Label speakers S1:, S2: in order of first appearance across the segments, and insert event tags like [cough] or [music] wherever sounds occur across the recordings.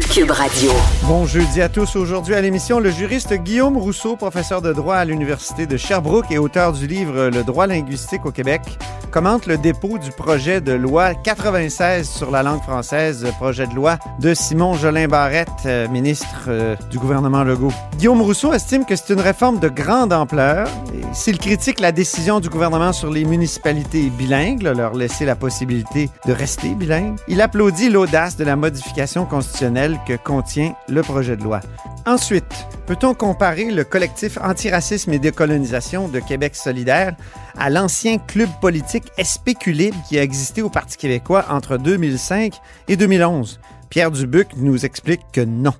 S1: Cube Radio.
S2: Bon jeudi à tous. Aujourd'hui à l'émission, le juriste Guillaume Rousseau, professeur de droit à l'Université de Sherbrooke et auteur du livre Le droit linguistique au Québec, commente le dépôt du projet de loi 96 sur la langue française, projet de loi de Simon Jolin Barrette, euh, ministre euh, du gouvernement Legault. Guillaume Rousseau estime que c'est une réforme de grande ampleur. S'il critique la décision du gouvernement sur les municipalités bilingues, leur laisser la possibilité de rester bilingues, il applaudit l'audace de la modification constitutionnelle que contient le projet de loi. Ensuite, peut-on comparer le collectif antiracisme et décolonisation de Québec solidaire à l'ancien club politique Espéculibre qui a existé au Parti québécois entre 2005 et 2011? Pierre Dubuc nous explique que non.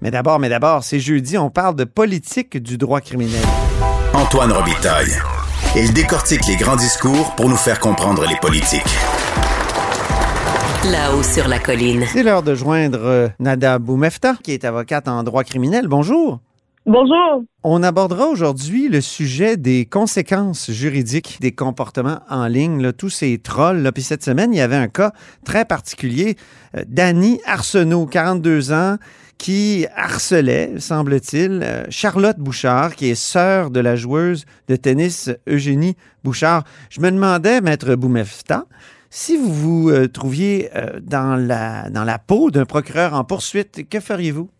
S2: Mais d'abord, mais d'abord, c'est jeudi, on parle de politique du droit criminel.
S3: Antoine Robitaille. Il décortique les grands discours pour nous faire comprendre les politiques.
S1: Là-haut sur la colline.
S2: C'est l'heure de joindre euh, Nada Boumefta, qui est avocate en droit criminel. Bonjour.
S4: Bonjour.
S2: On abordera aujourd'hui le sujet des conséquences juridiques des comportements en ligne, là, tous ces trolls. Là. Puis cette semaine, il y avait un cas très particulier. Euh, Danny Arsenault, 42 ans, qui harcelait, semble-t-il, euh, Charlotte Bouchard, qui est sœur de la joueuse de tennis Eugénie Bouchard. Je me demandais, maître Boumefta, si vous vous euh, trouviez euh, dans, la, dans la peau d'un procureur en poursuite, que feriez-vous?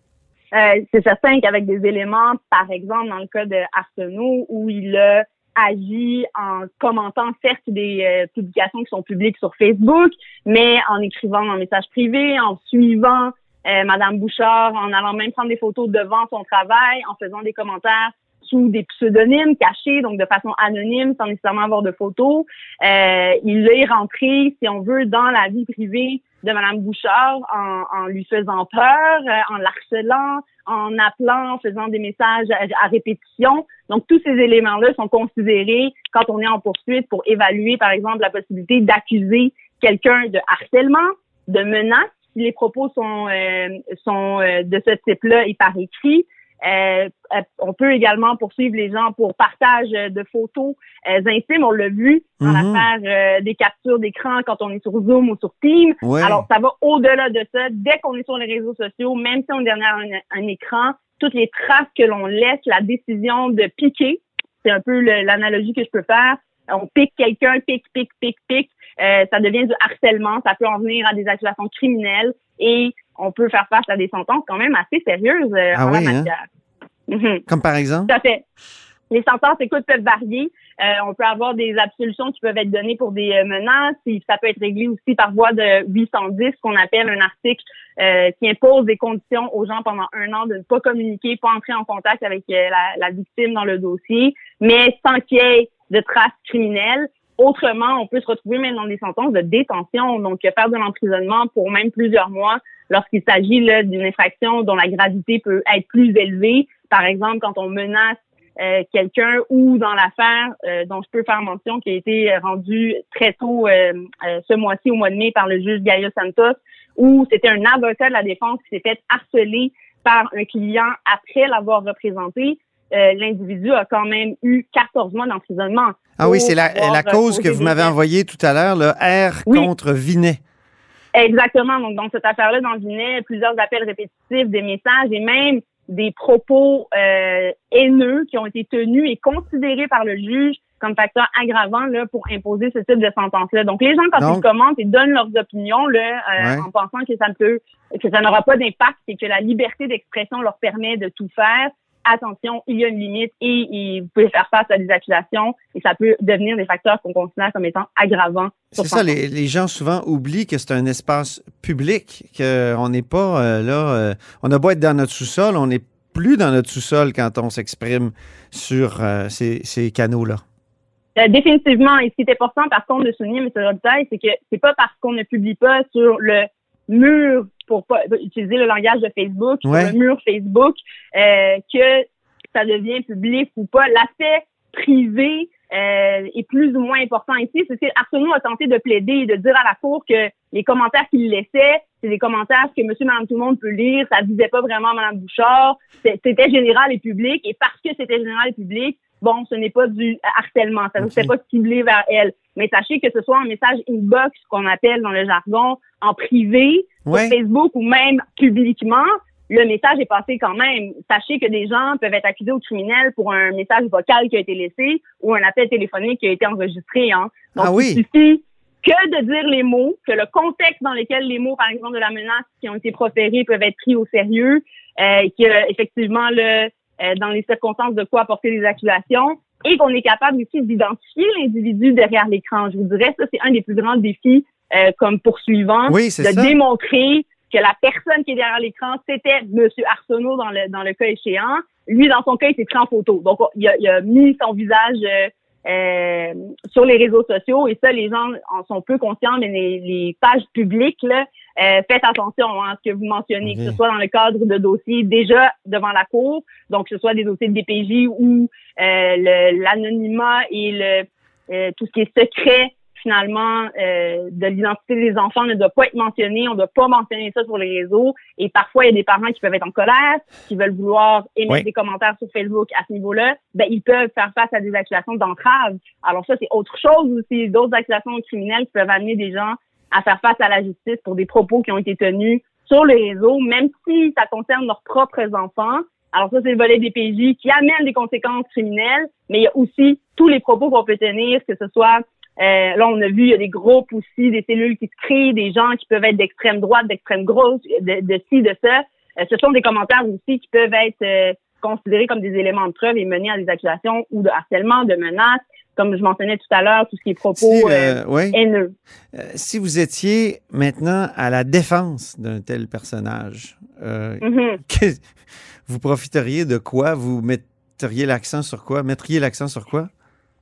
S4: Euh, c'est certain qu'avec des éléments, par exemple, dans le cas de Arsenault, où il a agi en commentant certes des publications qui sont publiques sur Facebook, mais en écrivant un message privé, en suivant Madame Bouchard, en allant même prendre des photos devant son travail, en faisant des commentaires sous des pseudonymes cachés, donc de façon anonyme, sans nécessairement avoir de photos. Euh, il est rentré, si on veut, dans la vie privée de Madame Bouchard en, en lui faisant peur, euh, en l'harcelant, en appelant, en faisant des messages à, à répétition. Donc, tous ces éléments-là sont considérés quand on est en poursuite pour évaluer, par exemple, la possibilité d'accuser quelqu'un de harcèlement, de menace, les propos sont, euh, sont euh, de ce type-là et par écrit, euh, euh, on peut également poursuivre les gens pour partage de photos euh, intimes. On l'a vu dans
S2: Mhm.
S4: l'affaire des captures d'écran quand on est sur Zoom ou sur Teams.
S2: Ouais.
S4: Alors, ça va au-delà de ça. Dès qu'on est sur les réseaux sociaux, même si on est derrière un, un écran, toutes les traces que l'on laisse, la décision de piquer, c'est un peu l'analogie que je peux faire. On pique quelqu'un, pique, pique, pique, pique. Euh, ça devient du harcèlement. Ça peut en venir à des accusations criminelles et on peut faire face à des sentences quand même assez sérieuses euh,
S2: Ah
S4: en
S2: oui,
S4: la
S2: hein?
S4: matière. Mhm.
S2: Comme par exemple?
S4: Tout à fait. Les sentences, écoute, peuvent varier. Euh, on peut avoir des absolutions qui peuvent être données pour des euh, menaces. Et ça peut être réglé aussi par voie de 810, qu'on appelle un article euh, qui impose des conditions aux gens pendant un an de ne pas communiquer, pas entrer en contact avec euh, la, la victime dans le dossier, mais sans qu'il y ait de traces criminelles. Autrement, on peut se retrouver même dans des sentences de détention, donc euh, faire de l'emprisonnement pour même plusieurs mois lorsqu'il s'agit d'une infraction dont la gravité peut être plus élevée. Par exemple, quand on menace euh, quelqu'un ou dans l'affaire euh, dont je peux faire mention qui a été rendue très tôt euh, euh, ce mois-ci, au mois de mai, par le juge Gaio Santos, où c'était un avocat de la défense qui s'est fait harceler par un client après l'avoir représenté. Euh, L'individu a quand même eu 14 mois d'emprisonnement.
S2: Ah oui, c'est la, la cause que vous m'avez envoyée tout à l'heure, le R
S4: Oui.
S2: contre Vinet.
S4: Exactement. Donc, dans cette affaire-là, dans Vinet, plusieurs appels répétitifs, des messages et même des propos euh, haineux qui ont été tenus et considérés par le juge comme facteur aggravant là, pour imposer ce type de sentence-là. Donc, les gens, quand
S2: Donc-
S4: ils commentent et donnent leurs opinions là, euh,
S2: Ouais.
S4: en pensant que ça ne peut, que ça n'aura pas d'impact et que la liberté d'expression leur permet de tout faire, attention, il y a une limite et, et vous pouvez faire face à des accusations et ça peut devenir des facteurs qu'on considère comme étant aggravants.
S2: C'est ça, les, les gens souvent oublient que c'est un espace public, qu'on n'est pas euh, là. euh, on a beau être dans notre sous-sol, on n'est plus dans notre sous-sol quand on s'exprime sur euh, ces, ces canaux-là.
S4: Euh, définitivement. Et ce qui est important, par contre, de souligner, M. Robitaille, c'est que c'est pas parce qu'on ne publie pas sur le mur, pour pas utiliser le langage de Facebook,
S2: Ouais.
S4: sur le mur Facebook, euh, que ça devient public ou pas. L'aspect privé euh, est plus ou moins important ici. C'est que Arsenault a tenté de plaider et de dire à la Cour que les commentaires qu'il laissait, c'est des commentaires que monsieur, madame, tout le monde peut lire. Ça visait pas vraiment madame Bouchard. C'était général et public. Et parce que c'était général et public, bon, ce n'est pas du harcèlement. Ça ne
S2: Ok.
S4: s'est pas ciblé vers elle. Mais sachez que ce soit un message inbox qu'on appelle dans le jargon en privé,
S2: Ouais.
S4: sur Facebook ou même publiquement, le message est passé quand même. Sachez que des gens peuvent être accusés au criminel pour un message vocal qui a été laissé ou un appel téléphonique qui a été enregistré. Hein. Donc,
S2: Ah oui.
S4: il suffit que de dire les mots, que le contexte dans lequel les mots, par exemple, de la menace qui ont été proférés peuvent être pris au sérieux, euh, et que effectivement, le, euh, dans les circonstances de quoi apporter des accusations, et qu'on est capable aussi d'identifier l'individu derrière l'écran. Je vous dirais, ça, c'est un des plus grands défis euh, comme poursuivant,
S2: Oui, c'est
S4: de
S2: ça.
S4: démontrer que la personne qui est derrière l'écran, c'était Monsieur Arsenault dans le dans le cas échéant. Lui, dans son cas, il s'est pris en photo. Donc, il a, il a mis son visage euh, euh, sur les réseaux sociaux et ça, les gens en sont peu conscients, mais les, les pages publiques, là, euh, faites attention hein, à ce que vous mentionnez, que ce soit dans le cadre de dossiers déjà devant la Cour, donc que ce soit des dossiers de DPJ ou euh, le- l'anonymat et le euh, tout ce qui est secret finalement euh, de l'identité des enfants ne doit pas être mentionné, on ne doit pas mentionner ça sur les réseaux et parfois il y a des parents qui peuvent être en colère, qui veulent vouloir émettre
S2: Oui.
S4: des commentaires sur Facebook à ce niveau-là, ben ils peuvent faire face à des accusations d'entrave. Alors ça c'est autre chose aussi, d'autres accusations criminelles qui peuvent amener des gens à faire face à la justice pour des propos qui ont été tenus sur les réseaux, même si ça concerne leurs propres enfants. Alors ça, c'est le volet des PJ qui amène des conséquences criminelles, mais il y a aussi tous les propos qu'on peut tenir, que ce soit, euh, là on a vu, il y a des groupes aussi, des cellules qui se créent, des gens qui peuvent être d'extrême droite, d'extrême gauche, de, ci, de ça. Euh, ce sont des commentaires aussi qui peuvent être euh, considérés comme des éléments de preuve et mener à des accusations ou de harcèlement, de menaces, comme je mentionnais tout à l'heure, tout ce qui est propos
S2: Si,
S4: euh,
S2: euh, ouais.
S4: haineux.
S2: Euh, si vous étiez maintenant à la défense d'un tel personnage,
S4: Mhm. [laughs]
S2: que- vous profiteriez de quoi? Vous mettriez l'accent sur quoi? Mettriez l'accent sur quoi?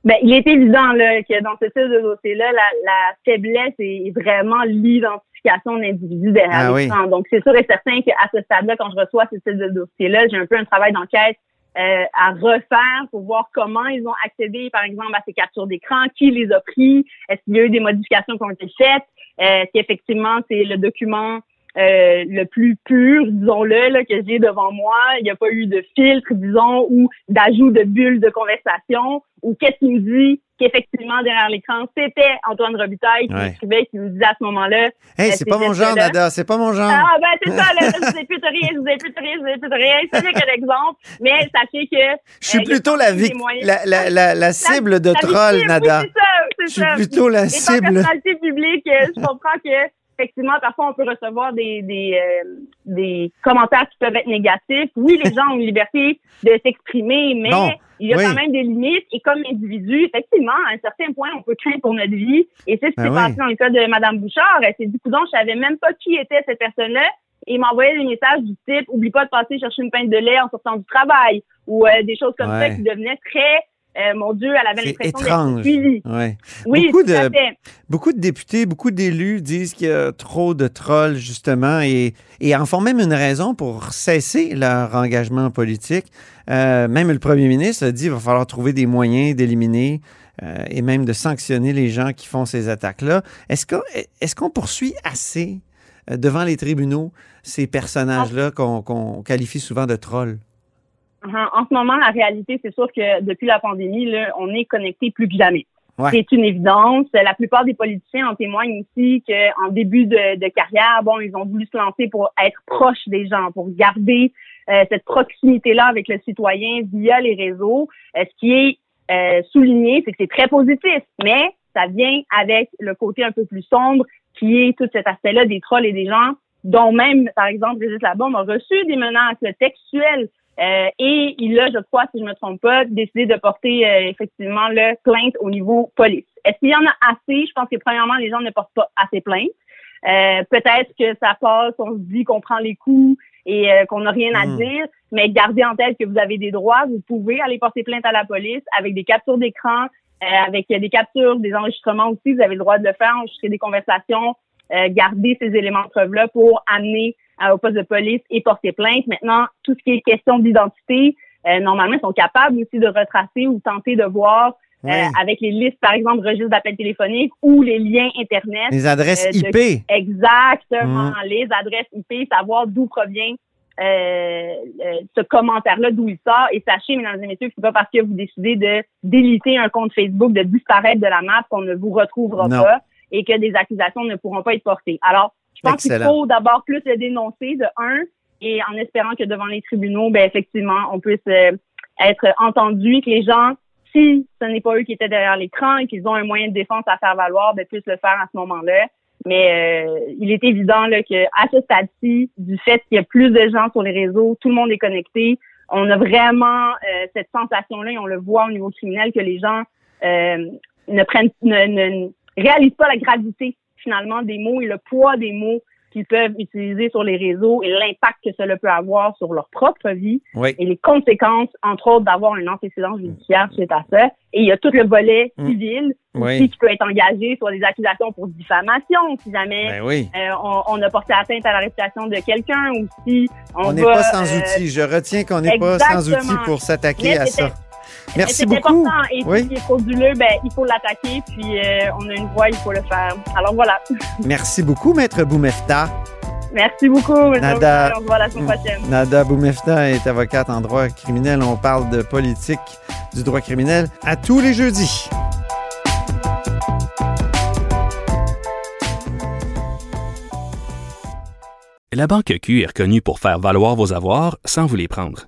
S4: Ben, il est évident là, que dans ce type de dossier-là, la, la faiblesse est vraiment l'identification d'individus derrière
S2: Ah oui.
S4: Donc, c'est sûr et certain qu'à ce stade-là, quand je reçois ce type de dossier-là, j'ai un peu un travail d'enquête euh, à refaire pour voir comment ils ont accédé, par exemple, à ces captures d'écran, qui les a pris, est-ce qu'il y a eu des modifications qui ont été faites, euh, si effectivement c'est le document euh, le plus pur, disons-le, là, que j'ai devant moi. Il n'y a pas eu de filtre, disons, ou d'ajout de bulles de conversation, ou qu'est-ce qui me dit qu'effectivement, derrière l'écran, c'était Antoine Robitaille qui
S2: Ouais.
S4: m'écrivait, qui me disait à ce moment-là,
S2: Hey,
S4: Euh,
S2: c'est pas
S4: c'est
S2: mon genre,
S4: là.
S2: Nada, c'est pas mon genre.
S4: ah, ben, c'est ça, là, [laughs] je vous ai plus de rien, je vous ai plus de rien, je vous ai plus de rien. C'est juste un exemple. Mais sachez que.
S2: Je suis
S4: euh,
S2: plutôt la, vic- la, la, la, la cible de troll, Nada.
S4: Oui, c'est ça,
S2: Je
S4: c'est
S2: suis
S4: ça.
S2: plutôt la cible.
S4: personnalité publique, je comprends que effectivement, parfois, on peut recevoir des, des, euh, des commentaires qui peuvent être négatifs. Oui, les gens ont une liberté de s'exprimer, mais il y a
S2: oui.
S4: quand même des limites. Et comme individu, effectivement, à un certain point, on peut craindre pour notre vie. Et c'est ce qui
S2: Ben
S4: s'est
S2: oui.
S4: passé dans le cas de Mme Bouchard. Elle s'est dit, coudonc, je savais même pas qui était cette personne-là. Et il m'envoyait des messages du type, oublie pas de passer chercher une pinte de lait en sortant du travail. Ou euh, des choses comme
S2: Ouais.
S4: ça qui devenaient très, euh, mon Dieu, elle avait l'impression
S2: étrange.
S4: d'être suivie.
S2: Ouais.
S4: Oui,
S2: Beaucoup
S4: tout à
S2: de-
S4: fait.
S2: Beaucoup de députés, beaucoup d'élus disent qu'il y a trop de trolls, justement, et, et en font même une raison pour cesser leur engagement politique. Euh, même le premier ministre a dit qu'il va falloir trouver des moyens d'éliminer euh, et même de sanctionner les gens qui font ces attaques-là. Est-ce qu'on est qu'on poursuit assez devant les tribunaux ces personnages-là qu'on qu'on qualifie souvent de trolls?
S4: En, en ce moment, la réalité, c'est sûr que depuis la pandémie, là, on est connecté plus que jamais.
S2: Ouais.
S4: C'est une évidence. La plupart des politiciens en témoignent aussi qu'en début de, de carrière, bon, ils ont voulu se lancer pour être proches des gens, pour garder euh, cette proximité-là avec le citoyen via les réseaux. Euh, ce qui est euh, souligné, c'est que c'est très positif, mais ça vient avec le côté un peu plus sombre qui est tout cet aspect-là des trolls et des gens dont même, par exemple, Régis Labombe a reçu des menaces textuelles Euh, et il a, je crois, si je ne me trompe pas, décidé de porter euh, effectivement le plainte au niveau police. Est-ce qu'il y en a assez? Je pense que premièrement, les gens ne portent pas assez plainte. Euh, peut-être que ça passe, on se dit qu'on prend les coups et qu'on n'a rien à
S2: Mm.
S4: dire, mais gardez en tête que vous avez des droits, vous pouvez aller porter plainte à la police avec des captures d'écran, avec des captures, des enregistrements aussi, vous avez le droit de le faire, enregistrer des conversations, garder ces éléments de preuve-là pour amener au poste de police et porter plainte. Maintenant, tout ce qui est question d'identité, euh, normalement, ils sont capables aussi de retracer ou tenter de voir
S2: Oui.
S4: euh, avec les listes, par exemple, registre d'appels téléphoniques ou les liens Internet.
S2: Les adresses
S4: euh, de-
S2: IP.
S4: Exactement,
S2: Mm.
S4: les adresses IP, savoir d'où provient euh, euh, ce commentaire-là, d'où il sort. Et sachez, mesdames et messieurs, que c'est pas parce que vous décidez de déliter un compte Facebook, de disparaître de la map qu'on ne vous retrouvera
S2: Non.
S4: pas et que des accusations ne pourront pas être portées. Alors, je pense qu'il faut d'abord plus le dénoncer de un et en espérant que devant les tribunaux, ben effectivement, on puisse euh, être entendu, que les gens, si ce n'est pas eux qui étaient derrière l'écran et qu'ils ont un moyen de défense à faire valoir, ben puissent le faire à ce moment-là. Mais euh, il est évident là, que à ce stade-ci, du fait qu'il y a plus de gens sur les réseaux, tout le monde est connecté, on a vraiment euh, cette sensation-là et on le voit au niveau criminel que les gens euh, ne prennent, ne, ne réalisent pas la gravité finalement des mots et le poids des mots qu'ils peuvent utiliser sur les réseaux et l'impact que cela peut avoir sur leur propre vie
S2: Oui.
S4: et les conséquences, entre autres, d'avoir un antécédent judiciaire suite à ça. Et il y a tout le volet
S2: Mm.
S4: civil
S2: Oui.
S4: aussi qui peut être engagé sur des accusations pour diffamation si jamais
S2: Ben oui.
S4: euh, on, on a porté atteinte à la réputation de quelqu'un ou si on,
S2: On n'est pas sans
S4: euh,
S2: outils. Je retiens qu'on n'est pas sans outils pour s'attaquer à ça. Merci
S4: c'est
S2: beaucoup.
S4: important et
S2: Oui.
S4: est frauduleux, ben, il faut l'attaquer puis euh, on a une voix, il faut le faire. Alors voilà. [laughs]
S2: Merci beaucoup, Maître Boumefta.
S4: Merci beaucoup. M.
S2: Nada.
S4: On se voit la semaine prochaine.
S2: Nada Boumefta est avocate en droit criminel. On parle de politique du droit criminel à tous les jeudis.
S5: La Banque Q est reconnue pour faire valoir vos avoirs sans vous les prendre.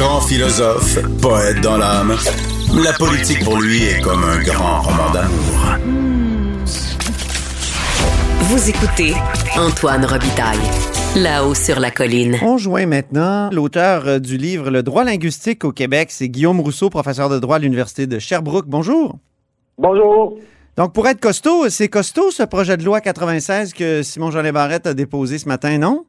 S3: Grand philosophe, poète dans l'âme, la politique pour lui est comme un grand roman d'amour.
S1: Vous écoutez Antoine Robitaille, là-haut sur la colline.
S2: On joint maintenant l'auteur euh, du livre Le droit linguistique au Québec, c'est Guillaume Rousseau, professeur de droit à l'Université de Sherbrooke. Bonjour.
S6: Bonjour.
S2: Donc, pour être costaud, c'est costaud ce projet de loi 96 que Simon-Jean Barrette a déposé ce matin, non?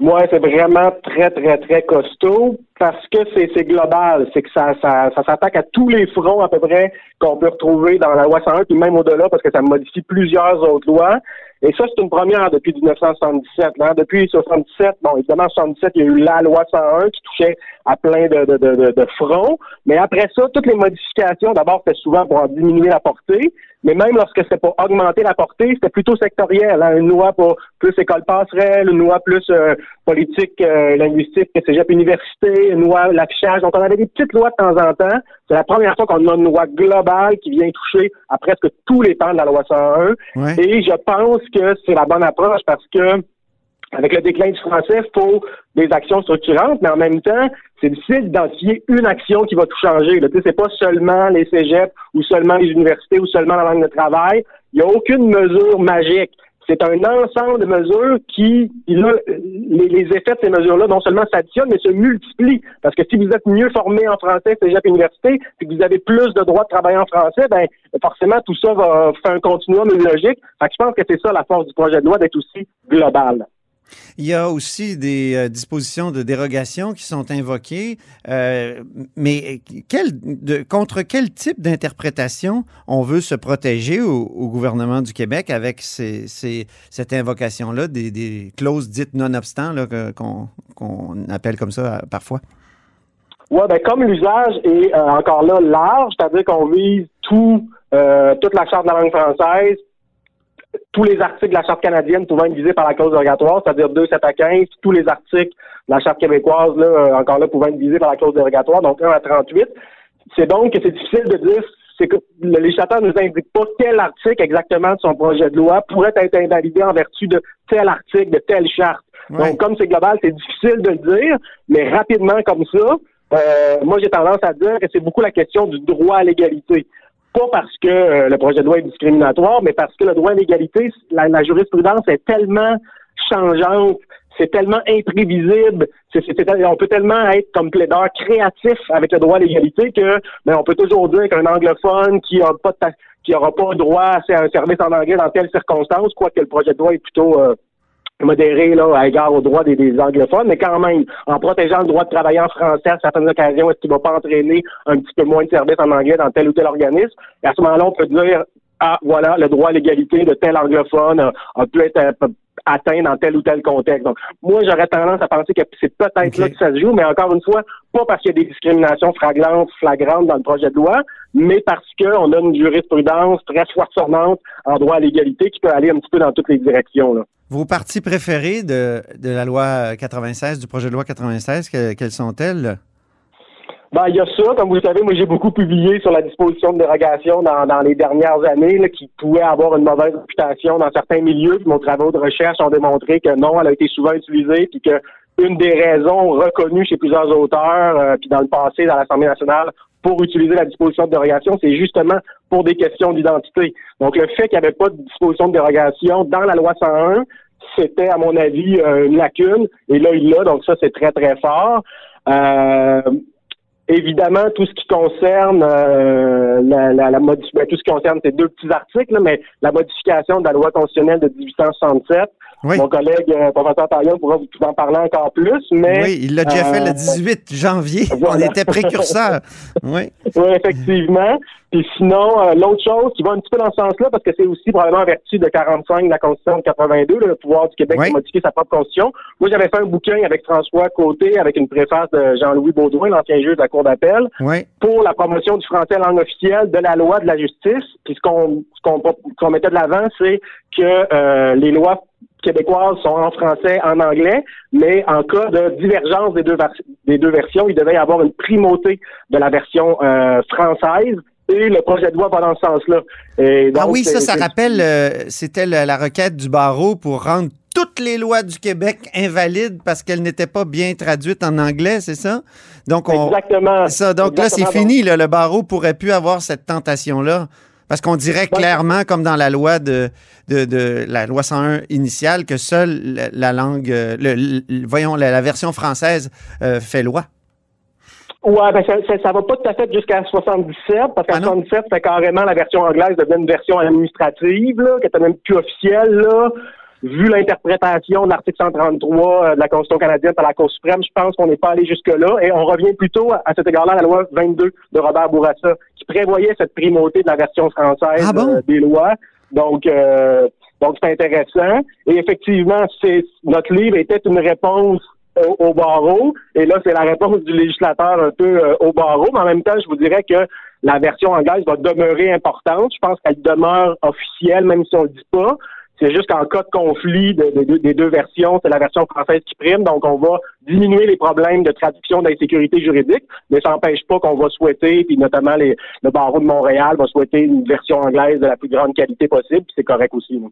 S6: Moi, c'est vraiment très, très, très costaud parce que c'est global. C'est que ça, ça, ça s'attaque à tous les fronts à peu près qu'on peut retrouver dans la loi 101, puis même au-delà parce que ça modifie plusieurs autres lois. Et ça, c'est une première depuis 1977. Hein. Depuis 77, bon, évidemment, en 77, il y a eu la loi 101 qui touchait à plein de, de, de, de, de fronts. Mais après ça, toutes les modifications, d'abord, c'était souvent pour en diminuer la portée. Mais même lorsque c'était pour augmenter la portée, c'était plutôt sectoriel. Hein. Une loi pour plus école passerelle, une loi plus euh, politique euh, linguistique, cégep université, une loi l'affichage. Donc, on avait des petites lois de temps en temps. C'est la première fois qu'on a une loi globale qui vient toucher à presque tous les pans de la loi 101.
S2: Ouais.
S6: Et je pense que c'est la bonne approche parce que avec le déclin du français, il faut des actions structurantes, mais en même temps, c'est difficile d'identifier une action qui va tout changer. Tu sais, C'est pas seulement les cégeps ou seulement les universités ou seulement la langue de travail. Il n'y a aucune mesure magique. C'est un ensemble de mesures qui, là, les, les effets de ces mesures-là, non seulement s'additionnent, mais se multiplient. Parce que si vous êtes mieux formé en français, cégep université, que vous avez plus de droits de travailler en français, ben forcément, tout ça va faire un continuum, logique. Fait que je pense que c'est ça la force du projet de loi d'être aussi global.
S2: Il y a aussi des euh, dispositions de dérogation qui sont invoquées, euh, mais contre quel type d'interprétation on veut se protéger au, gouvernement du Québec avec cette invocation-là, des, clauses dites non-obstant qu'on qu appelle comme ça euh, parfois?
S6: Oui, ben comme l'usage est encore là large, c'est-à-dire qu'on vise tout, toute la charte de la langue française, tous les articles de la Charte canadienne pouvant être visés par la clause dérogatoire, c'est-à-dire 2, 7 à 15, tous les articles de la Charte québécoise, là, euh, encore là, pouvant être visés par la clause dérogatoire, donc 1 à 38. C'est donc que c'est difficile de dire, c'est que le législateur ne nous indique pas quel article exactement de son projet de loi pourrait être invalidé en vertu de tel article, de telle charte. Donc, comme c'est global, c'est difficile de le dire, mais rapidement comme ça, euh, moi j'ai tendance à dire que c'est beaucoup la question du droit à l'égalité. Pas parce que euh, le projet de loi est discriminatoire, mais parce que le droit à l'égalité, la, jurisprudence est tellement changeante, c'est tellement imprévisible, on peut tellement être comme plaideur créatif avec le droit à l'égalité que ben, on peut toujours dire qu'un anglophone qui a pas de n'aura droit à un service en anglais dans telle circonstance, quoique le projet de loi est plutôt euh, modéré là, à égard aux droits des, anglophones, mais quand même, en protégeant le droit de travailler en français à certaines occasions, est-ce qu'il ne va pas entraîner un petit peu moins de services en anglais dans tel ou tel organisme? Et à ce moment-là, on peut dire Ah, voilà, le droit à l'égalité de tel anglophone a, a pu être euh, atteint dans tel ou tel contexte. Donc, moi, j'aurais tendance à penser que c'est peut-être là que ça se joue, mais encore une fois, pas parce qu'il y a des discriminations flagrantes, flagrantes dans le projet de loi, mais parce qu'on a une jurisprudence très foisonnante en droit à l'égalité qui peut aller un petit peu dans toutes les directions. Là.
S2: Vos parties préférées de, de la loi 96, du projet de loi 96, que- quelles sont-elles?
S6: Ben, il y a ça, comme vous le savez, moi j'ai beaucoup publié sur la disposition de dérogation dans, dans les dernières années, là, qui pouvait avoir une mauvaise réputation dans certains milieux. Puis travaux de recherche ont démontré que non, elle a été souvent utilisée, puis que une des raisons reconnues chez plusieurs auteurs, euh, puis dans le passé dans l'Assemblée nationale, pour utiliser la disposition de dérogation, c'est justement pour des questions d'identité. Donc le fait qu'il n'y avait pas de disposition de dérogation dans la loi 101, c'était, à mon avis, euh, une lacune. Et là, il l'a, donc ça, c'est très, très fort. Euh, Évidemment, tout ce qui concerne euh, la, la, la ben, tout ce qui concerne ces deux petits articles, là, mais la modification de la loi constitutionnelle de 1867.
S2: Oui.
S6: Mon collègue euh, professeur Taillon pourra vous en parler encore plus, mais
S2: Oui, il l'a déjà fait le
S6: euh,
S2: 18 janvier. [laughs] On
S6: voilà.
S2: était précurseurs. Oui.
S6: Oui, effectivement. Puis sinon, euh, l'autre chose qui va un petit peu dans ce sens-là, parce que c'est aussi probablement en vertu de 45 de la Constitution de 82, le pouvoir du Québec
S2: Oui.
S6: de modifier sa propre Constitution. Moi, j'avais fait un bouquin avec François Côté, avec une préface de Jean-Louis Baudouin, l'ancien juge de la Cour d'appel,
S2: Oui.
S6: pour la promotion du français langue officielle de la loi de la justice. Puis ce qu'on qu'on qu'on mettait de l'avant, c'est que euh, les lois québécoises sont en français, en anglais, mais en cas de divergence des deux, vers- des deux versions, il devait y avoir une primauté de la version euh, française. Et le projet de loi va dans ce sens-là.
S2: Ah oui, ça, ça rappelle, euh, c'était la requête du barreau pour rendre toutes les lois du Québec invalides parce qu'elles n'étaient pas bien traduites en anglais, c'est ça? Donc, on,
S6: Exactement.
S2: ça. Donc là, c'est fini. là. le barreau pourrait plus avoir cette tentation-là. Parce qu'on dirait clairement, comme dans la loi de, de, de la loi 101 initiale, que seule la, la langue, euh, le, le- voyons, la, la version française euh, fait loi.
S6: Ouais, ben ça, ça, ça va pas tout à fait jusqu'à 77, parce qu'à
S2: Ah non?
S6: 77, c'était carrément la version anglaise devenait une version administrative, là, qui était même plus officielle, là. Vu l'interprétation de l'article 133 euh, de la Constitution canadienne par la Cour suprême, je pense qu'on n'est pas allé jusque-là. Et on revient plutôt à, cet égard-là à la loi 22 de Robert Bourassa, qui prévoyait cette primauté de la version française
S2: Ah bon?
S6: euh, des lois. Donc, euh, donc c'est intéressant. Et effectivement, c'est notre livre était une réponse au, au barreau. Et là, c'est la réponse du législateur un peu euh, au barreau. Mais en même temps, je vous dirais que la version anglaise va demeurer importante. Je pense qu'elle demeure officielle, même si on le dit pas. C'est juste qu'en cas de conflit de- de- de- des deux versions, c'est la version française qui prime. Donc, on va diminuer les problèmes de traduction d'insécurité juridique, mais ça n'empêche pas qu'on va souhaiter, puis notamment les, le barreau de Montréal va souhaiter une version anglaise de la plus grande qualité possible, puis c'est correct aussi. là.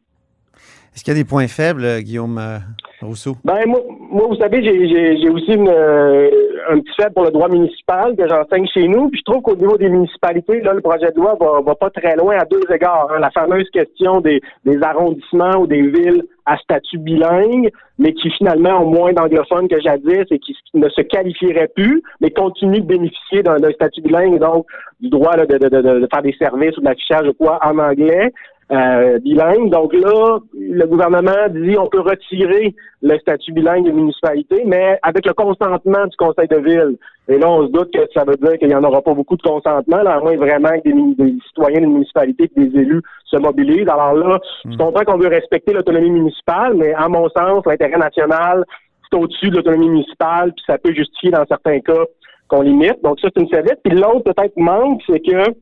S2: Est-ce qu'il y a des points faibles, euh, Guillaume euh, Rousseau?
S6: Ben moi, moi, vous savez, j'ai- aussi une, euh, un petit fait pour le droit municipal que j'enseigne chez nous. Puis je trouve qu'au niveau des municipalités, là, le projet de loi va, va pas très loin à deux égards. hein. La fameuse question des, des arrondissements ou des villes à statut bilingue, mais qui finalement ont moins d'anglophones que jadis et qui ne se qualifieraient plus, mais continuent de bénéficier d'un d'un statut bilingue, donc du droit là, de, de, de, de faire des services ou de l'affichage ou quoi en anglais euh, bilingue. Donc là, le gouvernement dit on peut retirer le statut bilingue des municipalités, mais avec le consentement du conseil de ville. Et là, on se doute que ça veut dire qu'il n'y en aura pas beaucoup de consentement, là, à moins vraiment que des, des citoyens d'une municipalité et des élus se mobilisent. Alors là, je comprends qu'on veut respecter l'autonomie municipale, mais à mon sens, l'intérêt national, c'est au-dessus de l'autonomie municipale, puis ça peut justifier dans certains cas qu'on limite. Donc ça, c'est une serviette. Puis l'autre peut-être manque, c'est que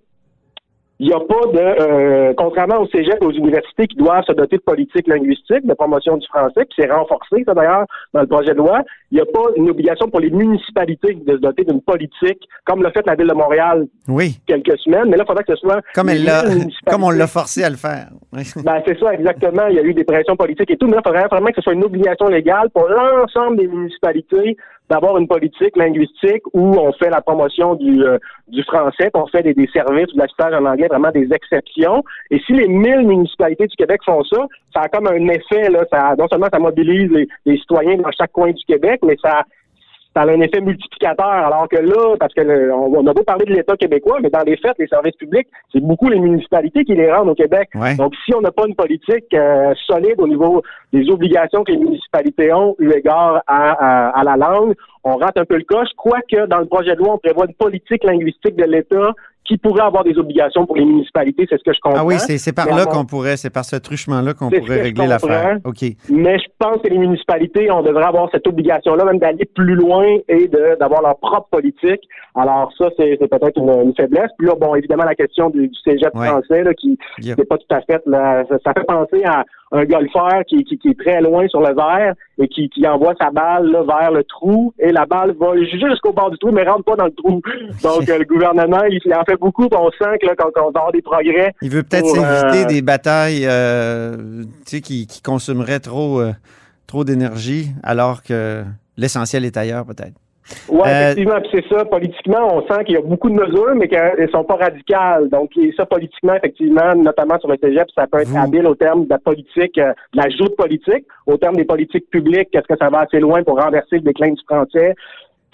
S6: il n'y a pas de, euh, contrairement au cégep et aux universités qui doivent se doter de politique linguistique, de promotion du français, puis c'est renforcé, ça d'ailleurs, dans le projet de loi, il n'y a pas une obligation pour les municipalités de se doter d'une politique, comme l'a fait la Ville de Montréal
S2: Oui,
S6: quelques semaines, mais là, il faudrait que ce soit...
S2: comme, elle comme on l'a forcé à le faire. [laughs]
S6: Ben, c'est ça, exactement. Il y a eu des pressions politiques et tout, mais là, il faudrait vraiment que ce soit une obligation légale pour l'ensemble des municipalités d'avoir une politique linguistique où on fait la promotion du, euh, du français, qu'on fait des, des services ou de l'assistage en anglais, vraiment des exceptions. Et si les 1000 municipalités du Québec font ça, ça a comme un effet, là, ça, non seulement ça mobilise les, les citoyens dans chaque coin du Québec, mais ça, ça a un effet multiplicateur. Alors que là, parce que le- on, on a beau parler de l'État québécois, mais dans les faits, les services publics, c'est beaucoup les municipalités qui les rendent au Québec.
S2: Ouais.
S6: Donc, si on n'a pas une politique euh, solide au niveau des obligations que les municipalités ont eu égard à, à, à la langue, on rate un peu le coche. Quoique, dans le projet de loi, on prévoit une politique linguistique de l'État qui pourrait avoir des obligations pour les municipalités, c'est ce que je comprends.
S2: Ah oui, c'est, c'est par là qu'on pourrait, c'est par ce truchement-là qu'on pourrait régler l'affaire. OK.
S6: Mais je pense que les municipalités, on devrait avoir cette obligation-là, même d'aller plus loin et de, d'avoir leur propre politique. Alors ça, c'est, peut-être une, une faiblesse. Puis là, bon, évidemment, la question du, du cégep
S2: Ouais.
S6: français, là, qui n'est pas tout à fait, là, ça, ça fait penser à un golfeur qui, qui, qui est très loin sur le verre et qui, qui envoie sa balle là, vers le trou et la balle va jusqu'au bord du trou, mais rentre pas dans le trou. Donc, euh, le gouvernement, il, il en fait beaucoup. On sent que là, quand, quand on avoir des progrès,
S2: Il veut peut-être
S6: pour,
S2: s'éviter
S6: euh,
S2: des batailles euh, qui, qui consomeraient trop, trop d'énergie, alors que l'essentiel est ailleurs, peut-être.
S6: Oui,
S2: Euh,
S6: effectivement, puis c'est ça. Politiquement, on sent qu'il y a beaucoup de mesures, mais qu'elles sont pas radicales. Donc, ça, politiquement, effectivement, notamment sur le cégep, ça peut être
S2: Vous-
S6: habile au terme de la politique, euh, de la joute politique, au terme des politiques publiques. Est-ce que ça va assez loin pour renverser le déclin du français?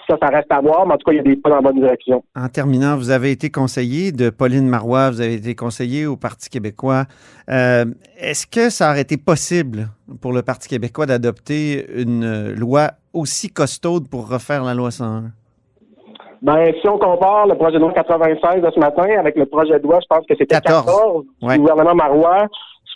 S6: Ça, ça reste à voir, mais en tout cas, il y a des pas dans la bonne direction.
S2: En terminant, vous avez été conseiller de Pauline Marois, vous avez été conseiller au Parti québécois. Euh, Est-ce que ça aurait été possible pour le Parti québécois d'adopter une loi aussi costaude pour refaire la loi 101?
S6: Ben, si on compare le projet de loi 96 de ce matin avec le projet de loi, je pense que c'était
S2: 14.
S6: 14,
S2: Ouais.
S6: du gouvernement Marois.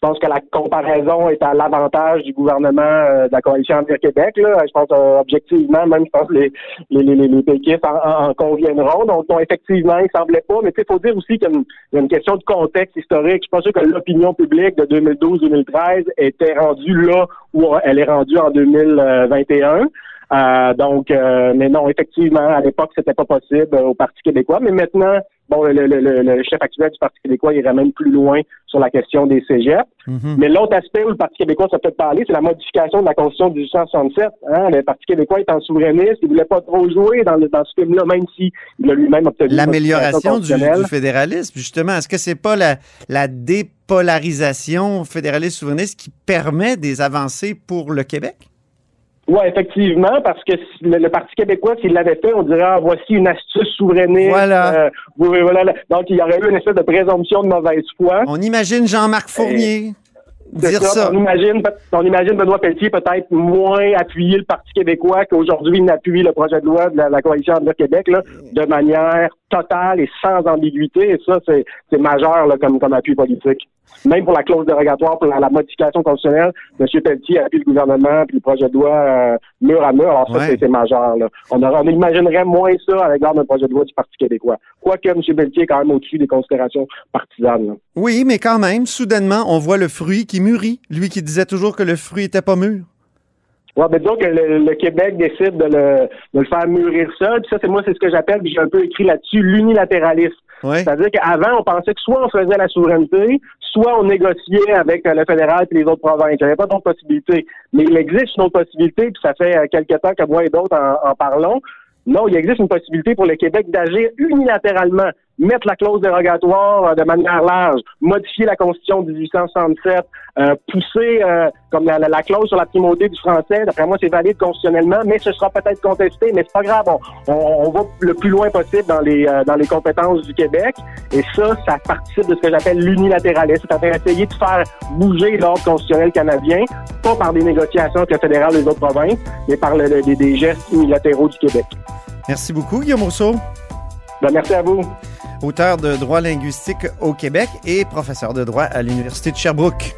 S6: Je pense que la comparaison est à l'avantage du gouvernement euh, de la coalition Avenir Québec. Là. Je pense euh, objectivement, même je pense que les, les, les, les, en, en- en conviendront. Donc, effectivement, il semblait pas. Mais il faut dire aussi qu'il y a une- il y a une question de contexte historique. Je pense que l'opinion publique de 2012-2013 était rendue là où elle est rendue en 2021. Euh, donc, euh, mais non, effectivement, à l'époque, c'était pas possible euh, au Parti québécois. Mais maintenant, bon, le, le, le, le chef actuel du Parti québécois irait même plus loin sur la question des cégeps.
S2: Mhm.
S6: Mais l'autre aspect où le Parti québécois s'est peut-être parlé, c'est la modification de la Constitution de 1867. Hein? Le Parti québécois est en souverainiste, il voulait pas trop jouer dans, le, dans ce film-là, même s'il a lui-même obtenu
S2: L'amélioration du, du fédéralisme, justement, est-ce que c'est pas la, la dépolarisation fédéraliste souverainiste qui permet des avancées pour le Québec?
S6: Oui, effectivement, parce que le, le Parti québécois, s'il l'avait fait, on dirait ah, voici une astuce souverainiste.
S2: Voilà.
S6: Euh, voilà. Donc, il y aurait eu une espèce de présomption de mauvaise foi.
S2: On imagine Jean-Marc Fournier dire
S6: ça.
S2: ça.
S6: On imagine, on imagine Benoît Pelletier peut-être moins appuyer le Parti québécois qu'aujourd'hui il appuie le projet de loi de la, la coalition Avenir Québec là, de manière totale et sans ambiguïté. Et ça, c'est, c'est majeur là, comme, comme appui politique. Même pour la clause dérogatoire, pour la, la modification constitutionnelle, M. Pelletier appuie le gouvernement puis le projet de loi euh, mur à mur. Alors ça,
S2: Ouais.
S6: c'est, majeur. Là. On, on imaginerait moins ça à l'égard d'un projet de loi du Parti québécois. Quoique M. Pelletier est quand même au-dessus des considérations partisanes. là.
S2: Oui, mais quand même, soudainement, on voit le fruit qui mûrit. Lui qui disait toujours que le fruit était pas mûr.
S6: Ouais, ben disons que le, le Québec décide de le, de le faire mûrir seul. Puis ça, c'est moi, c'est ce que j'appelle, puis j'ai un peu écrit là-dessus, l'unilatéralisme.
S2: Ouais.
S6: C'est-à-dire qu'avant, on pensait que soit on faisait la souveraineté, soit on négociait avec euh, le fédéral et les autres provinces. Il n'y avait pas d'autres possibilités. Mais il existe une autre possibilité, puis ça fait euh, quelque temps que moi et d'autres en, en parlons. Non, il existe une possibilité pour le Québec d'agir unilatéralement, mettre la clause dérogatoire euh, de manière large, modifier la Constitution de 1867, euh, pousser euh, comme la, la- la clause sur la primauté du français. D'après moi, c'est valide constitutionnellement, mais ce sera peut-être contesté, mais c'est pas grave. On, on- on va le plus loin possible dans les euh, dans les compétences du Québec. Et ça, ça participe de ce que j'appelle l'unilatéralisme. C'est-à-dire essayer de faire bouger l'ordre constitutionnel canadien, pas par des négociations avec le fédéral des autres provinces, mais par le- le- des- des gestes unilatéraux du Québec.
S2: Merci beaucoup, Guillaume Rousseau,
S6: Ben, merci à vous.
S2: Auteur de droit linguistique au Québec et professeur de droit à l'Université de Sherbrooke.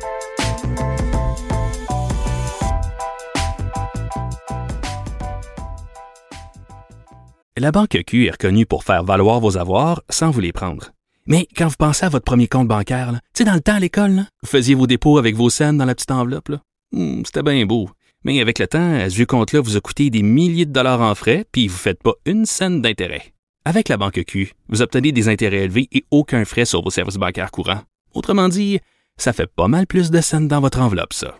S5: La Banque Q est reconnue pour faire valoir vos avoirs sans vous les prendre. Mais quand vous pensez à votre premier compte bancaire, tu sais, dans le temps à l'école, vous faisiez vos dépôts avec vos scènes dans la petite enveloppe. Hmm, C'était bien beau. Mais avec le temps, à ce vieux compte-là vous a coûté des milliers de dollars en frais, puis vous ne faites pas une scène d'intérêt. Avec la banque Q, vous obtenez des intérêts élevés et aucun frais sur vos services bancaires courants. Autrement dit, ça fait pas mal plus de scènes dans votre enveloppe, ça.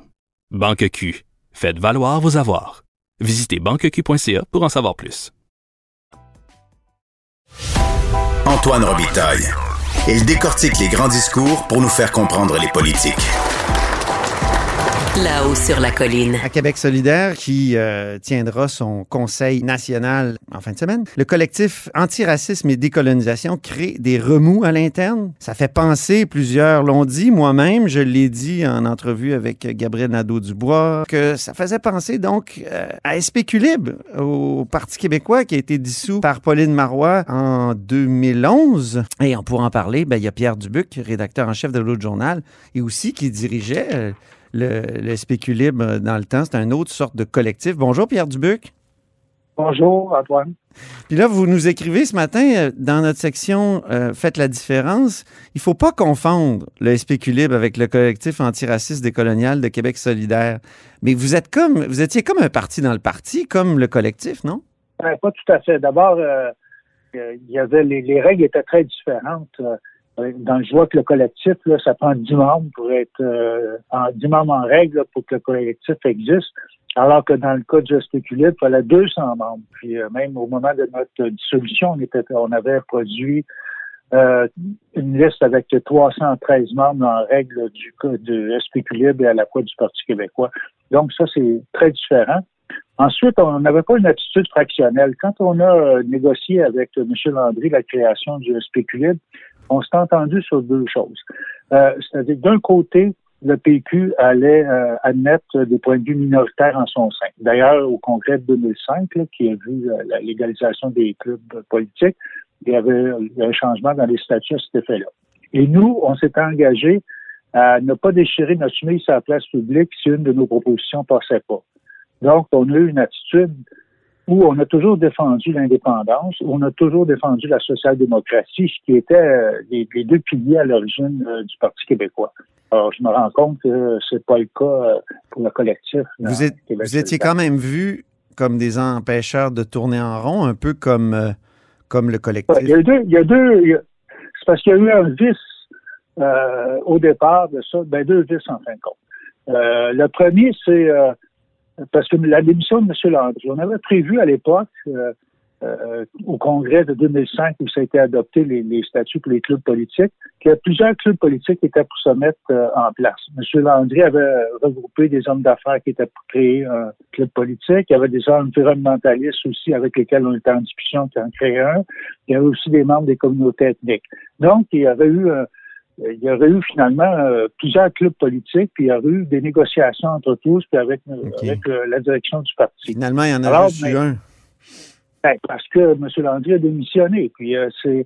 S5: Banque Q, faites valoir vos avoirs. Visitez banqueq.ca pour en savoir plus.
S3: Antoine Robitaille. Il décortique les grands discours pour nous faire comprendre les politiques.
S1: Là-haut sur la colline.
S2: À Québec solidaire, qui euh, tiendra son conseil national en fin de semaine, le collectif Antiracisme et décolonisation crée des remous à l'interne. Ça fait penser, plusieurs l'ont dit, moi-même, je l'ai dit en entrevue avec Gabriel Nadeau-Dubois, que ça faisait penser donc euh, à Espéculibre, au Parti québécois qui a été dissous par Pauline Marois en 2011. Et on pourra en parler, ben, il y a Pierre Dubuc, rédacteur en chef de l'autre journal, et aussi qui dirigeait... euh, le, le Spéculibre dans le temps. C'est une autre sorte de collectif. Bonjour, Pierre Dubuc.
S7: Bonjour, Antoine.
S2: Puis là, vous nous écrivez ce matin euh, dans notre section euh, Faites la différence. Il faut pas confondre le Spéculibre avec le collectif antiraciste décolonial de Québec solidaire. Mais vous êtes comme, vous étiez comme un parti dans le parti, comme le collectif, non?
S7: Euh, pas tout à fait. D'abord, euh, il y avait les, les règles étaient très différentes. Euh, dans je vois que le collectif, là, ça prend 10 membres pour être euh, en 10 membres en règle pour que le collectif existe. Alors que dans le cas du spéculatif, il fallait 200 membres. Puis euh, même au moment de notre dissolution, on, était, on avait produit euh, une liste avec 313 membres en règle du cas de spéculatif et à la fois du Parti québécois. Donc ça, c'est très différent. Ensuite, on n'avait pas une attitude fractionnelle. Quand on a euh, négocié avec M. Landry la création du spéculatif, on s'est entendu sur deux choses. Euh, C'est-à-dire, d'un côté, le PQ allait euh, admettre des points de vue minoritaires en son sein. D'ailleurs, au congrès de 2005, là, qui a vu euh, la légalisation des clubs politiques, il y avait un changement dans les statuts à cet effet-là. Et nous, on s'est engagé à ne pas déchirer notre chemise sur la place publique si une de nos propositions passait pas. Donc, on a eu une attitude où on a toujours défendu l'indépendance, où on a toujours défendu la social-démocratie, ce qui était euh, les, les deux piliers à l'origine euh, du Parti québécois. Alors, je me rends compte que c'est pas le cas euh, pour le collectif.
S2: Vous, êtes-
S7: Québec
S2: vous étiez quand même vu comme des empêcheurs de tourner en rond, un peu comme, euh, comme le
S7: Ouais,
S2: collectif.
S7: Il y a deux, il y a deux, c'est parce qu'il y a eu un vice euh, au départ de ça, ben deux vices en fin de compte. Euh, le premier, c'est parce que la démission de M. Landry, on avait prévu à l'époque, euh, euh, au congrès de 2005 où ça a été adopté les, les statuts pour les clubs politiques, qu'il y a plusieurs clubs politiques qui étaient pour se mettre euh, en place. M. Landry avait regroupé des hommes d'affaires qui étaient pour créer un club politique. Il y avait des environnementalistes aussi avec lesquels on était en discussion qui en créaient un. Il y avait aussi des membres des communautés ethniques. Donc, il y avait eu euh, il y aurait eu finalement euh, plusieurs clubs politiques, puis il y aurait eu des négociations entre tous, puis avec, euh, avec euh, la direction du parti.
S2: Finalement, il y en a
S7: Alors,
S2: un.
S7: Ben, parce que M. Landry a démissionné. Puis euh, c'est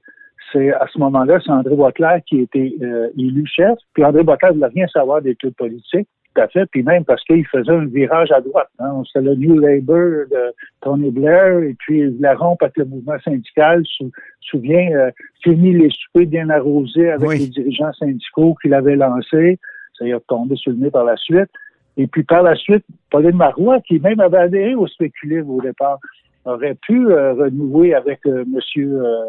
S7: c'est à ce moment-là, c'est André Boisclair qui a été euh, élu chef. Puis André Boisclair ne voulait rien savoir des clubs politiques, tout à fait. Puis même parce qu'il faisait un virage à droite. Hein. C'était le New Labour de Tony Blair, et puis il voulait rompre avec le mouvement syndical. Sou, souviens, euh, fini les soupers bien arrosés avec
S2: Oui.
S7: les dirigeants syndicaux qu'il avait lancés. Ça y est retombé sur le nez par la suite. Et puis par la suite, Pauline Marois, qui même avait adhéré au spéculisme au départ, aurait pu euh, renouer avec euh, monsieur euh,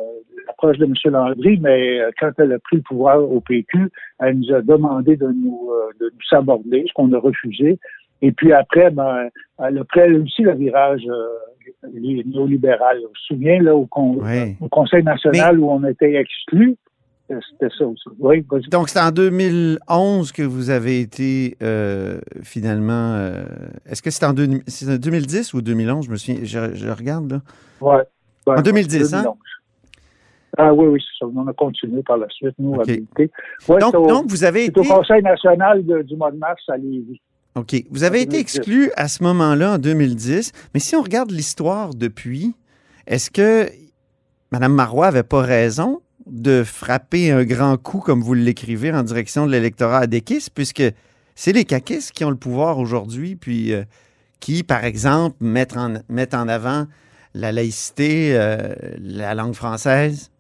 S7: l'approche de M. Landry, mais euh, quand elle a pris le pouvoir au PQ, elle nous a demandé de nous, euh, de nous saborder, ce qu'on a refusé. Et puis après, ben, elle a pris aussi le virage euh, li- néolibéral. Je me souviens, là, au, con-
S2: Oui.
S7: au Conseil national où on était exclus, c'était ça aussi. Oui.
S2: Donc, c'est en 2011 que vous avez été euh, finalement. euh, Est-ce que c'est en, deux- c'est en 2010 ou 2011 Je me souviens. Je, je regarde là.
S7: Ouais. Ouais,
S2: En 2010, hein?
S7: 2011. Ah oui, oui, c'est ça. On a continué par la suite, nous, à. Ouais,
S2: Donc,
S7: c'est au-
S2: donc, vous avez
S7: c'est au
S2: été.
S7: Conseil national de- du mois de mars à Lévis.
S2: OK. Vous avez été
S7: 2010.
S2: exclu à ce moment-là, en 2010. Mais si on regarde l'histoire depuis, est-ce que Mme Marois avait pas raison de frapper un grand coup, comme vous l'écrivez, en direction de l'électorat adéquiste, puisque c'est les caquistes qui ont le pouvoir aujourd'hui, puis euh, qui, par exemple, mettent en, mettent en avant la laïcité, euh, la langue française?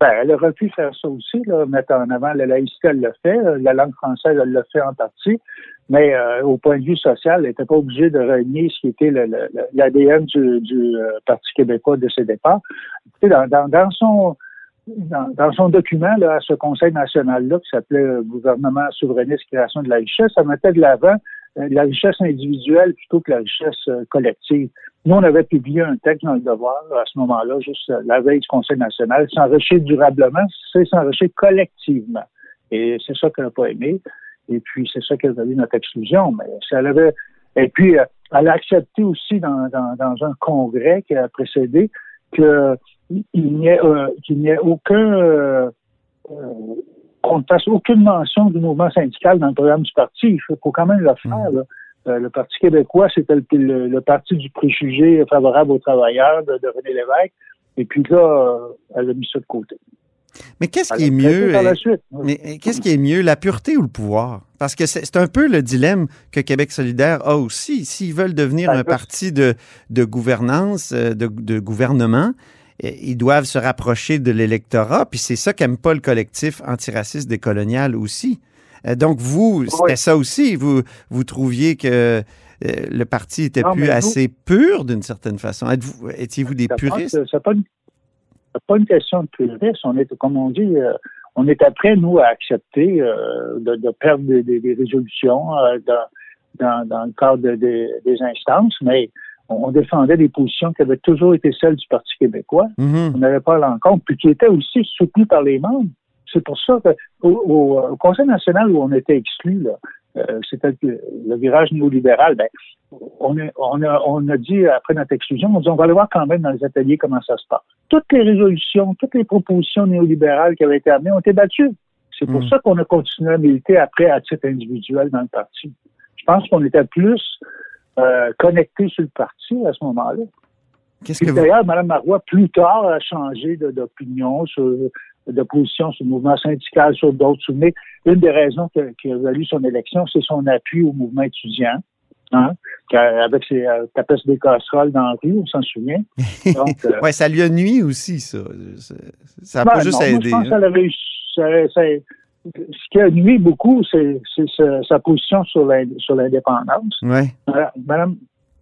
S7: Ben, elle aurait pu faire ça aussi, là, mettre en avant la laïcité, elle l'a fait. La langue française, elle l'a fait en partie. Mais euh, au point de vue social, elle n'était pas obligée de renier ce qui était l'ADN du, euh, Parti québécois de ses départs. Dans, dans son dans, son document là, à ce Conseil national-là, qui s'appelait Gouvernement souverainiste création de la richesse, ça mettait de l'avant euh, la richesse individuelle plutôt que la richesse euh, collective. Nous, on avait publié un texte dans le devoir à ce moment-là, juste euh, la veille du Conseil national. S'enrichir durablement, c'est s'enrichir collectivement. Et c'est ça qu'elle n'a pas aimé. Et puis, c'est ça qu'elle a eu notre exclusion. Mais ça avait. Et puis, elle a accepté aussi dans, dans, dans un congrès qui a précédé qu'il n'y ait, qu'il n'y ait aucun qu'on ne fasse aucune mention du mouvement syndical dans le programme du parti. Il faut quand même le faire. Mm. Euh, le Parti québécois, c'était le, parti du préjugé favorable aux travailleurs de, René Lévesque. Et puis là, euh, elle a mis ça de côté.
S2: Mais qu'est-ce qui est mieux? Mais qu'est-ce qui est mieux, la pureté ou le pouvoir? Parce que c'est un peu le dilemme que Québec solidaire a aussi. S'ils veulent devenir un parti de, gouvernance, euh, de, de gouvernement, ils doivent se rapprocher de l'électorat, puis c'est ça qu'aime pas le collectif antiraciste décolonial aussi. Euh, donc, vous, c'était ça aussi. Vous, vous trouviez que euh, le parti était plus assez pur d'une certaine façon. Êtes-vous, étiez-vous des puristes?
S7: C'est pas, pas, une question de puriste. On est, comme on dit, euh, on est après, nous, à accepter de, perdre des, résolutions dans, dans, le cadre des instances, mais on défendait des positions qui avaient toujours été celles du Parti québécois. Mm-hmm. On n'avait pas l'encontre, puis qui étaient aussi soutenues par les membres. C'est pour ça qu'au au, Conseil national où on était exclu, euh, c'était le, virage néolibéral, ben, on, a, on, a, dit après notre exclusion, on dit on va aller voir quand même dans les ateliers comment ça se passe. Toutes les résolutions, toutes les propositions néolibérales qui avaient été amenées ont été battues. C'est pour mm. ça qu'on a continué à militer après à titre individuel dans le parti. Je pense qu'on était plus euh, connecté sur le parti à ce moment-là. Qu'est-ce que D'ailleurs, Mme Marois, plus tard, a changé d'opinion, de position sur le mouvement syndical, sur d'autres. Souvenez, une des raisons qui a valu son élection, c'est son appui au mouvement étudiant. Hein, avec ses euh, des casseroles dans la rue, on s'en souvient. [laughs]
S2: Euh, oui, ça lui a nuit aussi, ça. Ça n'a pas ben juste aidé.
S7: je pense hein. que ça, ce qui a nuit beaucoup, c'est sa, position sur l'indépendance.
S2: Ouais.
S7: Madame,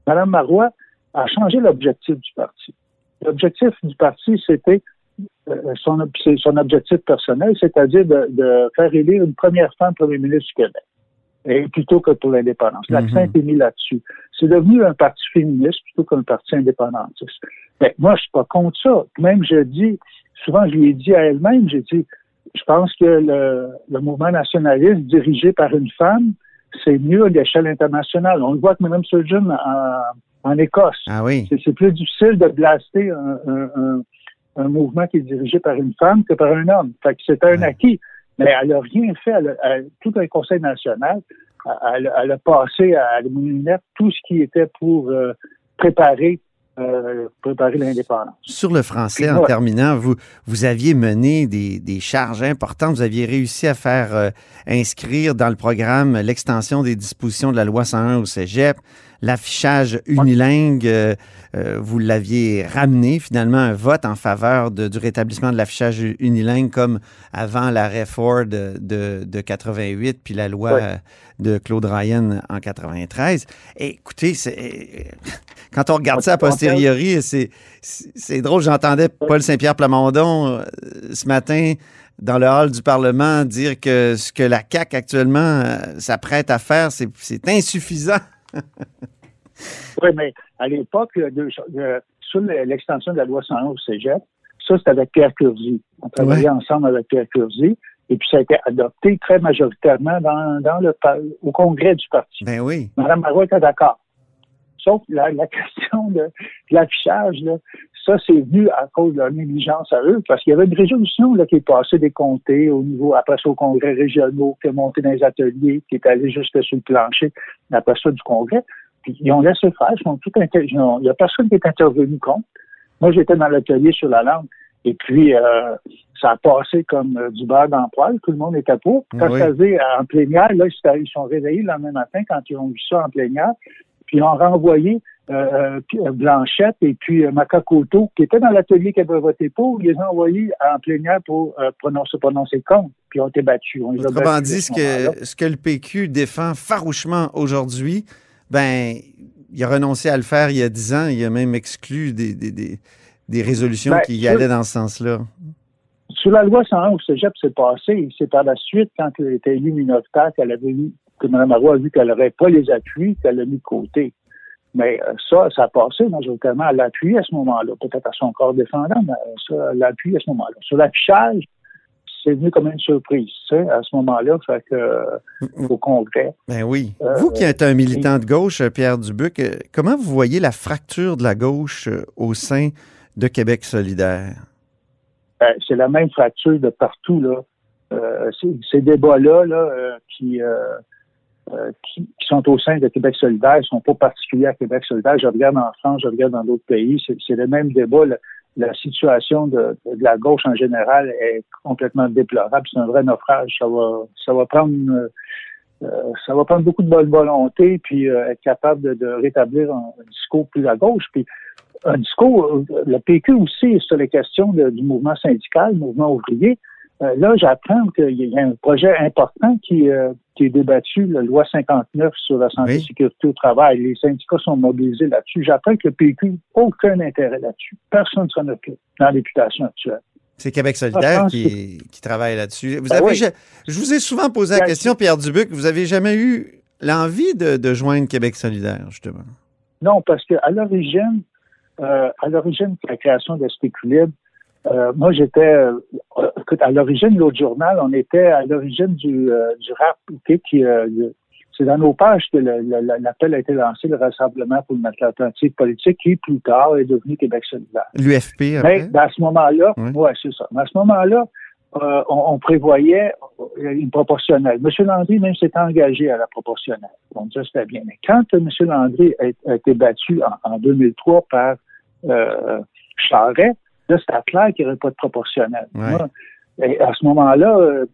S7: Madame Marois a changé l'objectif du parti. L'objectif du parti, c'était euh, son, son objectif personnel, c'est-à-dire de, faire élire une première femme premier ministre du Québec, et plutôt que pour l'indépendance. L'accent mm-hmm. est mis là-dessus. C'est devenu un parti féministe plutôt qu'un parti indépendantiste. Mais moi, je suis pas contre ça. Même je dis, souvent je lui ai dit à elle-même, j'ai dit, je pense que le, mouvement nationaliste dirigé par une femme, c'est mieux à l'échelle internationale. On le voit avec Mme Surgeon en, en Écosse.
S2: Ah oui.
S7: C'est plus difficile de blaster un, un, mouvement qui est dirigé par une femme que par un homme. Fait que c'est un acquis. Mais elle n'a rien fait. Elle, tout un conseil national, elle, a passé à la tout ce qui était pour euh, préparer euh, préparer l'indépendance.
S2: Sur le français, en terminant, vous, vous aviez mené des, des, charges importantes. Vous aviez réussi à faire euh, inscrire dans le programme l'extension des dispositions de la loi 101 au cégep, l'affichage unilingue, euh, euh, vous l'aviez ramené finalement un vote en faveur du rétablissement de l'affichage unilingue comme avant l'arrêt Ford de, de, 88 puis la loi de Claude Ryan en 93. écoutez, quand on regarde ça a posteriori, c'est drôle. J'entendais Paul Saint-Pierre Plamondon euh, ce matin dans le hall du Parlement dire que ce que la CAQ actuellement s'apprête à faire, c'est insuffisant. [laughs] [laughs]
S7: oui, mais à l'époque, sur l'extension de la loi 101 au cégep, ça, c'était avec Pierre Curzi. On travaillait ensemble avec Pierre Curzi. Et puis, ça a été adopté très majoritairement dans, dans le, au congrès du parti.
S2: Ben oui.
S7: Mme Marois était d'accord. Sauf la, la [laughs] question de, l'affichage, ça, c'est venu à cause de leur négligence à eux, parce qu'il y avait une résolution là, qui est passée des comtés au niveau, après ça, au congrès régionaux, qui est monté dans les ateliers, qui est allé jusque sur le plancher, après ça, du congrès. Puis ils ont laissé faire, ils sont tout il n'y a personne qui est intervenu contre. Moi, j'étais dans l'atelier sur la langue. Et puis, euh, ça a passé comme euh, du beurre dans poil. Tout le monde était pour. Quand ça faisait euh, en plénière, là, ils sont réveillés le lendemain matin quand ils ont vu ça en plénière. Puis, ils ont renvoyé euh, Blanchette et puis Macacoto, qui étaient dans l'atelier qui avait voté pour, ils les ont envoyés en plénière pour prononcer, prononcer contre, puis ils ont été battus. On
S2: Autrement dit, ce que, ce que le PQ défend farouchement aujourd'hui, ben, il a renoncé à le faire il y a dix ans, il a même exclu des, des, des, des résolutions ben, qui allaient dans ce sens-là.
S7: Sur la loi 101 au cégep, c'est passé. C'est par la suite, quand elle était élue minoritaire, qu'elle avait vu, que Mme Marois a vu qu'elle n'aurait pas les appuis, qu'elle l'a mis de côté. Mais euh, ça, ça a passé majoritairement à l'appui à ce moment-là. Peut-être à son corps défendant, mais ça, à l'appui à ce moment-là. Sur l'affichage, c'est venu comme une surprise, tu sais, à ce moment-là, fait que, euh, au Congrès.
S2: Ben oui. Euh, vous qui êtes un militant de gauche, Pierre Dubuc, comment vous voyez la fracture de la gauche au sein de Québec solidaire?
S7: Ben, c'est la même fracture de partout, là. ces débats-là, là, qui euh, qui, sont au sein de Québec solidaire ne sont pas particuliers à Québec solidaire. Je regarde en France, je regarde dans d'autres pays. C'est le même débat. La situation de, la gauche en général est complètement déplorable. C'est un vrai naufrage. Ça va, ça va prendre euh, ça va prendre beaucoup de bonne volonté, puis euh, être capable de, rétablir un, discours plus à gauche. Puis un discours, le PQ aussi, sur les questions du mouvement syndical, mouvement ouvrier. Euh, là, j'apprends qu'il y a un projet important qui, euh, qui est débattu, la loi 59 sur la santé et la sécurité au travail. Les syndicats sont mobilisés là-dessus. J'apprends que le PQ n'a aucun intérêt là-dessus. Personne ne s'en occupe dans la députation actuelle.
S2: C'est Québec solidaire qui, qui, travaille là-dessus. Vous ben avez, je, vous ai souvent posé la question, Pierre Dubuc, vous avez jamais eu l'envie de, de, joindre Québec solidaire, justement?
S7: Non, parce qu'à l'origine, euh, à l'origine de la création de Libre, euh, moi, j'étais, euh, à l'origine, l'autre journal, on était à l'origine du, euh, du rap, qui, c'est dans nos pages que l'appel a été lancé, le Rassemblement pour une alternative politique, qui plus tard est devenu Québec solidaire.
S2: L'UFP,
S7: Mais à ce moment-là, ouais, c'est ça. Mais à ce moment-là, on, prévoyait une proportionnelle. M. Landry même s'est engagé à la proportionnelle. Donc ça, c'était bien. Mais quand M. Landry a, été battu en, en 2003 par Charret, Là, c'était clair qu'il n'y aurait pas de proportionnel. et à ce moment-là, euh,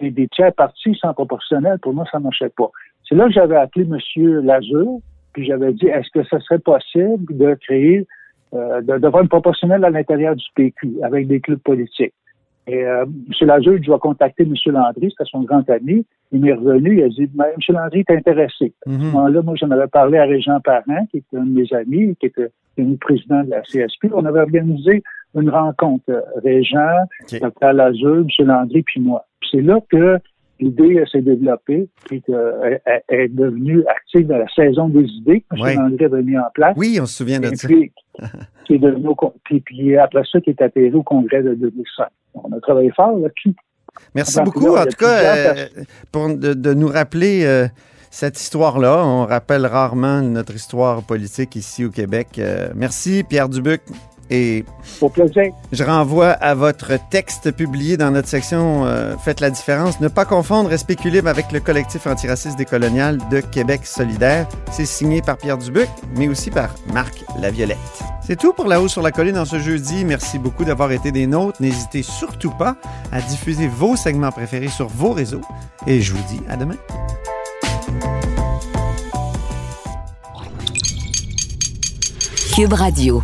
S7: des tiers partis sans proportionnel, pour moi, ça ne marchait pas. C'est là que j'avais appelé M. Lazur, puis j'avais dit, est-ce que ce serait possible de créer, euh, d'avoir une proportionnelle à l'intérieur du PQ, avec des clubs politiques? Et euh, M. Lazur, je vais contacter M. Landry, c'était son grand ami. Il m'est revenu, il a dit, M. Landry est intéressé. À ce mhm. moment-là, moi, j'en avais parlé à Régent Parent, qui était un de mes amis, qui était le président de la CSP. On avait organisé une rencontre, Régent, Dr. Lazur, M. Landry, puis moi. c'est là que l'idée s'est développée, puis qu'elle est devenue active dans la saison des idées que M. Landry avait mis en place.
S2: Oui, on se souvient de ça.
S7: Puis, [laughs] qui est devenu puis, puis, après ça, qui est atterri au congrès de 2005. On a travaillé fort là-dessus.
S2: Merci beaucoup, en tout cas, euh, pour de, nous rappeler euh, cette histoire-là. On rappelle rarement notre histoire politique ici au Québec. Euh, merci, Pierre Dubuc. Et je renvoie à votre texte publié dans notre section euh, Faites la différence. Ne pas confondre Respect avec le collectif antiraciste décolonial de Québec solidaire. C'est signé par Pierre Dubuc, mais aussi par Marc Laviolette. C'est tout pour La Haut sur la Colline en ce jeudi. Merci beaucoup d'avoir été des nôtres. N'hésitez surtout pas à diffuser vos segments préférés sur vos réseaux. Et je vous dis à demain.
S1: Cube Radio.